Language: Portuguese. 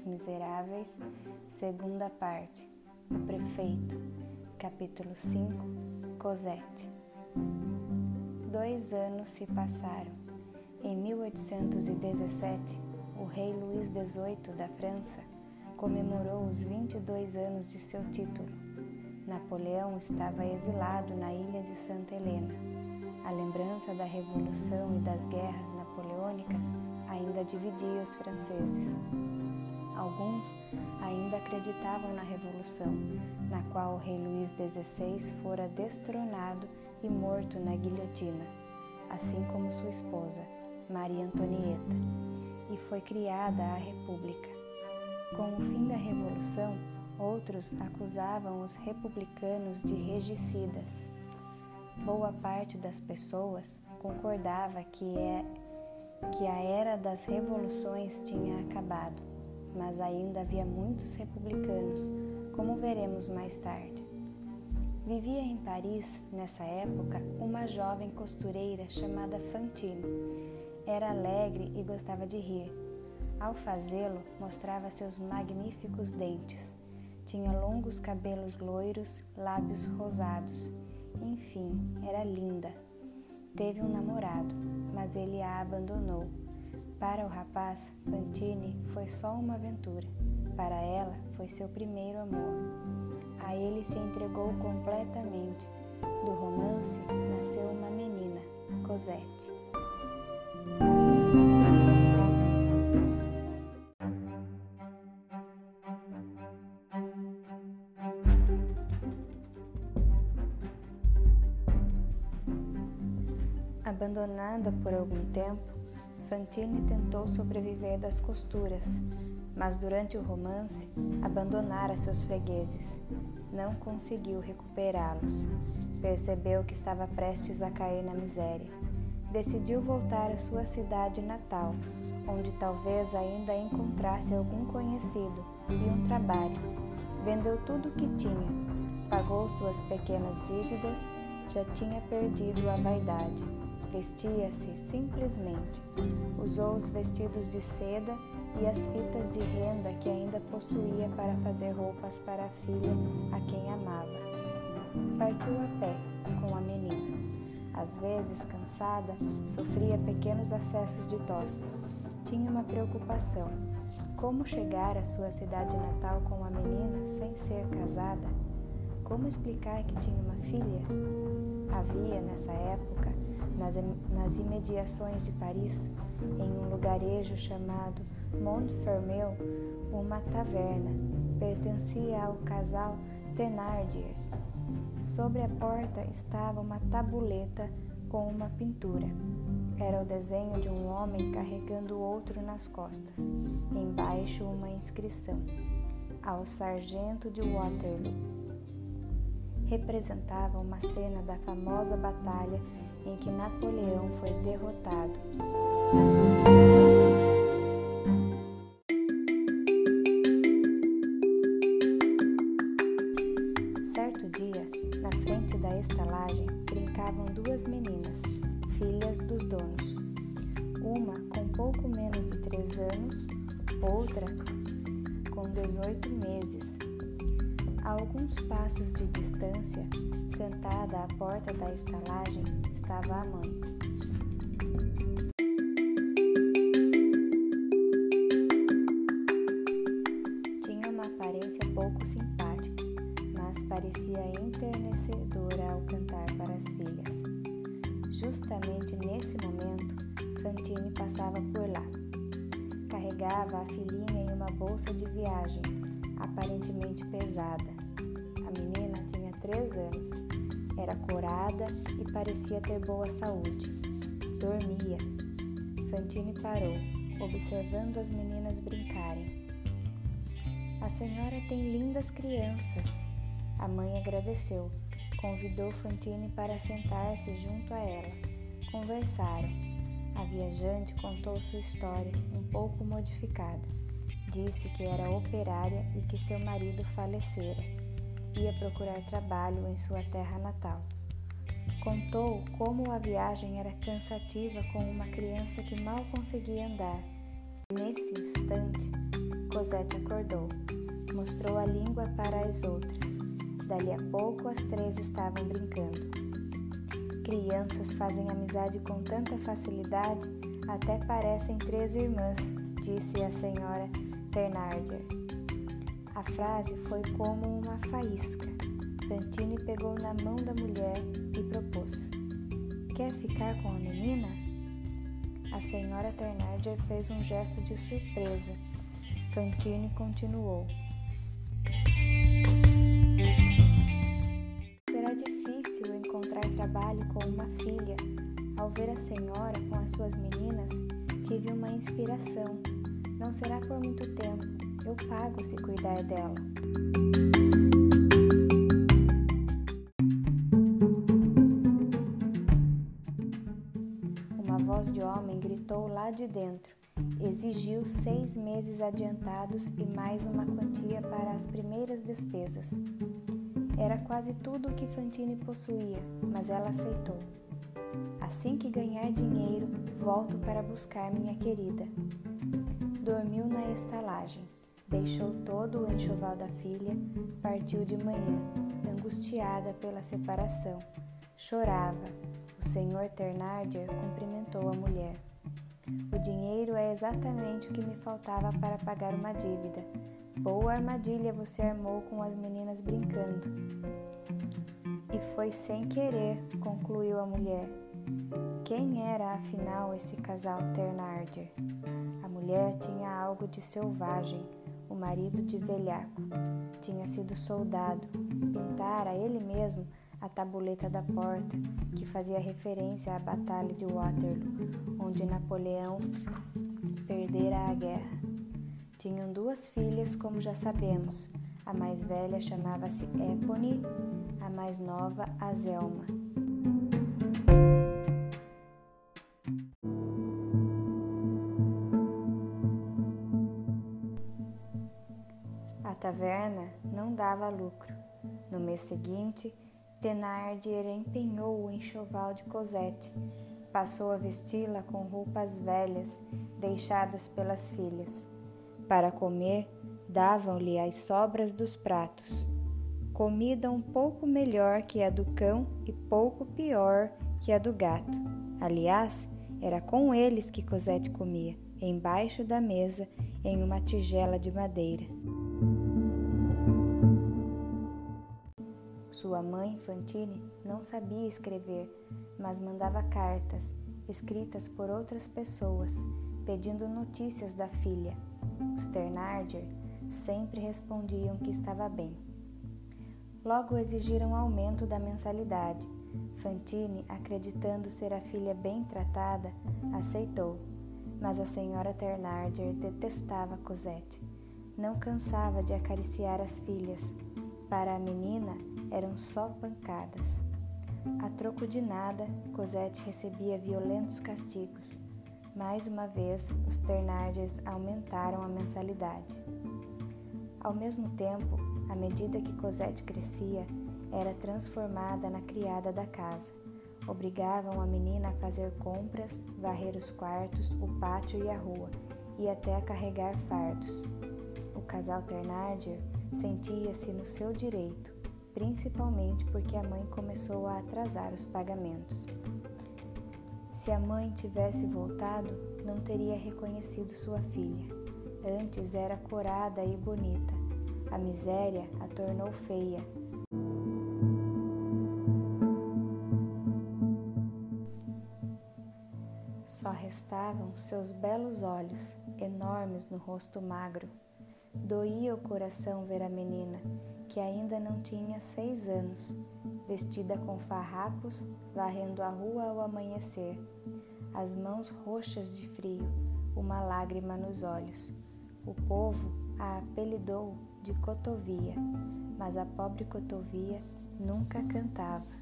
Os Miseráveis, segunda parte. Prefeito, capítulo 5. Cosette. Dois anos se passaram. Em 1817, o rei Luís XVIII da França comemorou os 22 anos de seu título. Napoleão estava exilado na ilha de Santa Helena. A lembrança da Revolução e das guerras napoleônicas ainda dividia os franceses. Alguns ainda acreditavam na Revolução, na qual o rei Luís XVI fora destronado e morto na guilhotina, assim como sua esposa, Maria Antonieta, e foi criada a República. Com o fim da Revolução, outros acusavam os republicanos de regicidas. Boa parte das pessoas concordava que, é, que a era das revoluções tinha acabado mas ainda havia muitos republicanos, como veremos mais tarde. Vivia em Paris, nessa época, uma jovem costureira chamada Fantine. Era alegre e gostava de rir. Ao fazê-lo, mostrava seus magníficos dentes. Tinha longos cabelos loiros, lábios rosados. Enfim, era linda. Teve um namorado, mas ele a abandonou para o rapaz, Fantine foi só uma aventura. Para ela, foi seu primeiro amor. A ele se entregou completamente. Do romance nasceu uma menina, Cosette. Abandonada por algum tempo, Fantine tentou sobreviver das costuras, mas durante o romance abandonara seus fregueses. Não conseguiu recuperá-los. Percebeu que estava prestes a cair na miséria. Decidiu voltar à sua cidade natal, onde talvez ainda encontrasse algum conhecido e um trabalho. Vendeu tudo o que tinha, pagou suas pequenas dívidas, já tinha perdido a vaidade Vestia-se simplesmente. Usou os vestidos de seda e as fitas de renda que ainda possuía para fazer roupas para a filha a quem amava. Partiu a pé com a menina. Às vezes, cansada, sofria pequenos acessos de tosse. Tinha uma preocupação: como chegar à sua cidade natal com a menina sem ser casada? Como explicar que tinha uma filha? Havia, nessa época, nas, nas imediações de Paris, em um lugarejo chamado Montfermeil, uma taverna. Pertencia ao casal Thenardier. Sobre a porta estava uma tabuleta com uma pintura. Era o desenho de um homem carregando outro nas costas. Embaixo, uma inscrição: Ao Sargento de Waterloo representava uma cena da famosa batalha em que Napoleão foi derrotado. Certo dia, na frente da estalagem, brincavam duas meninas, filhas dos donos. Uma com pouco menos de três anos, outra com 18 meses a alguns passos de distância, sentada à porta da estalagem, estava a mãe. Tinha uma aparência pouco simpática, mas parecia enternecedora ao cantar para as filhas. Justamente nesse momento, Fantine passava por lá. Carregava a filhinha em uma bolsa de viagem, aparentemente pesada. A menina tinha três anos, era corada e parecia ter boa saúde. Dormia. Fantine parou, observando as meninas brincarem. A senhora tem lindas crianças. A mãe agradeceu. Convidou Fantine para sentar-se junto a ela. Conversaram. A viajante contou sua história, um pouco modificada. Disse que era operária e que seu marido falecera ia procurar trabalho em sua terra natal. Contou como a viagem era cansativa com uma criança que mal conseguia andar. Nesse instante, Cosette acordou. Mostrou a língua para as outras. Dali a pouco as três estavam brincando. Crianças fazem amizade com tanta facilidade, até parecem três irmãs, disse a senhora Thénardier. A frase foi como uma faísca. Fantine pegou na mão da mulher e propôs: Quer ficar com a menina? A senhora Thénardier fez um gesto de surpresa. Fantine continuou: trabalho com uma filha, ao ver a senhora com as suas meninas, tive uma inspiração. Não será por muito tempo, eu pago se cuidar dela. Uma voz de homem gritou lá de dentro. Exigiu seis meses adiantados e mais uma quantia para as primeiras despesas. Era quase tudo o que Fantine possuía, mas ela aceitou. Assim que ganhar dinheiro, volto para buscar minha querida. Dormiu na estalagem, deixou todo o enxoval da filha, partiu de manhã, angustiada pela separação. Chorava. O senhor Ternardier cumprimentou a mulher. O dinheiro é exatamente o que me faltava para pagar uma dívida. Boa armadilha você armou com as meninas brincando. E foi sem querer, concluiu a mulher. Quem era afinal esse casal Ternardier? A mulher tinha algo de selvagem, o marido de velhaco. Tinha sido soldado, pintara ele mesmo a tabuleta da porta, que fazia referência à Batalha de Waterloo, onde Napoleão perdera a guerra. Tinham duas filhas, como já sabemos. A mais velha chamava-se Epone, a mais nova, Azelma. A taverna não dava lucro. No mês seguinte, Thenardier empenhou o enxoval de Cosette. Passou a vesti-la com roupas velhas deixadas pelas filhas. Para comer, davam-lhe as sobras dos pratos. Comida um pouco melhor que a do cão e pouco pior que a do gato. Aliás, era com eles que Cosette comia, embaixo da mesa, em uma tigela de madeira. Sua mãe, Fantine, não sabia escrever, mas mandava cartas, escritas por outras pessoas, pedindo notícias da filha. Os Ternardier sempre respondiam que estava bem. Logo exigiram aumento da mensalidade. Fantine, acreditando ser a filha bem tratada, aceitou, mas a senhora Ternardier detestava Cosette. Não cansava de acariciar as filhas. Para a menina, eram só pancadas. A troco de nada, Cosette recebia violentos castigos. Mais uma vez, os Ternardes aumentaram a mensalidade. Ao mesmo tempo, à medida que Cosette crescia, era transformada na criada da casa. Obrigavam a menina a fazer compras, varrer os quartos, o pátio e a rua, e até a carregar fardos. O casal Ternardier sentia-se no seu direito, principalmente porque a mãe começou a atrasar os pagamentos. Se a mãe tivesse voltado, não teria reconhecido sua filha. Antes era corada e bonita. A miséria a tornou feia. Só restavam seus belos olhos, enormes no rosto magro. Doía o coração ver a menina, que ainda não tinha seis anos, vestida com farrapos, varrendo a rua ao amanhecer, as mãos roxas de frio, uma lágrima nos olhos. O povo a apelidou de Cotovia, mas a pobre Cotovia nunca cantava.